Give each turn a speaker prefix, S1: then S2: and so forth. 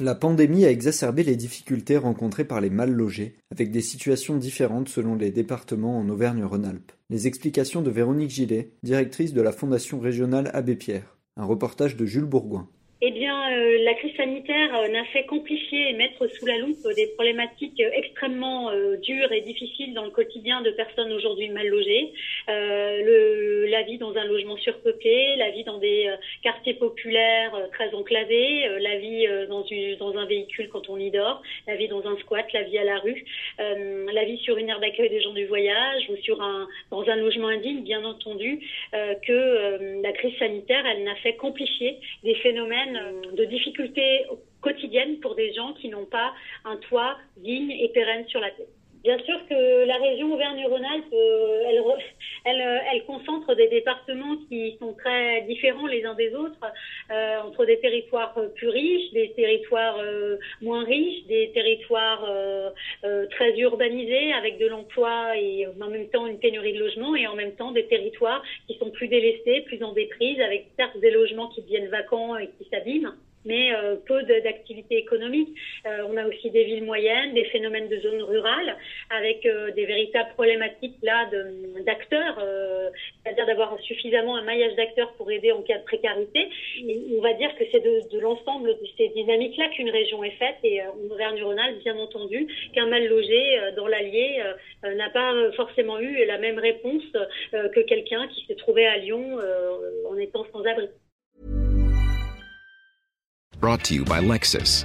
S1: La pandémie a exacerbé les difficultés rencontrées par les mal logés, avec des situations différentes selon les départements en Auvergne-Rhône-Alpes. Les explications de Véronique Gillet, directrice de la Fondation régionale Abbé Pierre. Un reportage de Jules Bourgoin.
S2: Eh bien, euh, la crise sanitaire euh, n'a fait qu'amplifier et mettre sous la loupe des problématiques euh, extrêmement dures et difficiles dans le quotidien de personnes aujourd'hui mal logées. Le, la vie dans un logement surpeuplé, la vie dans des quartiers populaires très enclavés, la vie dans, une, dans, un véhicule quand on y dort, la vie dans un squat, la vie à la rue, la vie sur une aire d'accueil des gens du voyage ou sur un, dans un logement indigne, bien entendu, que la crise sanitaire, elle n'a fait qu'amplifier des phénomènes de difficultés quotidiennes pour des gens qui n'ont pas un toit digne et pérenne sur la tête. Bien sûr que la région Auvergne-Rhône-Alpes, euh, elle, elle, euh, elle, concentre des départements qui sont très différents les uns des autres, euh, entre des territoires plus riches, des territoires moins riches, des territoires très urbanisés avec de l'emploi et en même temps une pénurie de logements et en même temps des territoires qui sont plus délestés, plus en déprise, avec certes des logements qui deviennent vacants et qui s'abîment mais euh, peu d'activités économiques. Euh, on a aussi des villes moyennes, des phénomènes de zones rurales, avec euh, des véritables problématiques là d'acteurs, c'est-à-dire d'avoir suffisamment un maillage d'acteurs pour aider en cas de précarité. Et on va dire que c'est de, l'ensemble de ces dynamiques-là qu'une région est faite, et en Auvergne-Rhône-Alpes, bien entendu, qu'un mal logé dans l'Allier n'a pas forcément eu la même réponse que quelqu'un qui s'est trouvé à Lyon en étant sans abri.
S3: Brought to you by Lexus.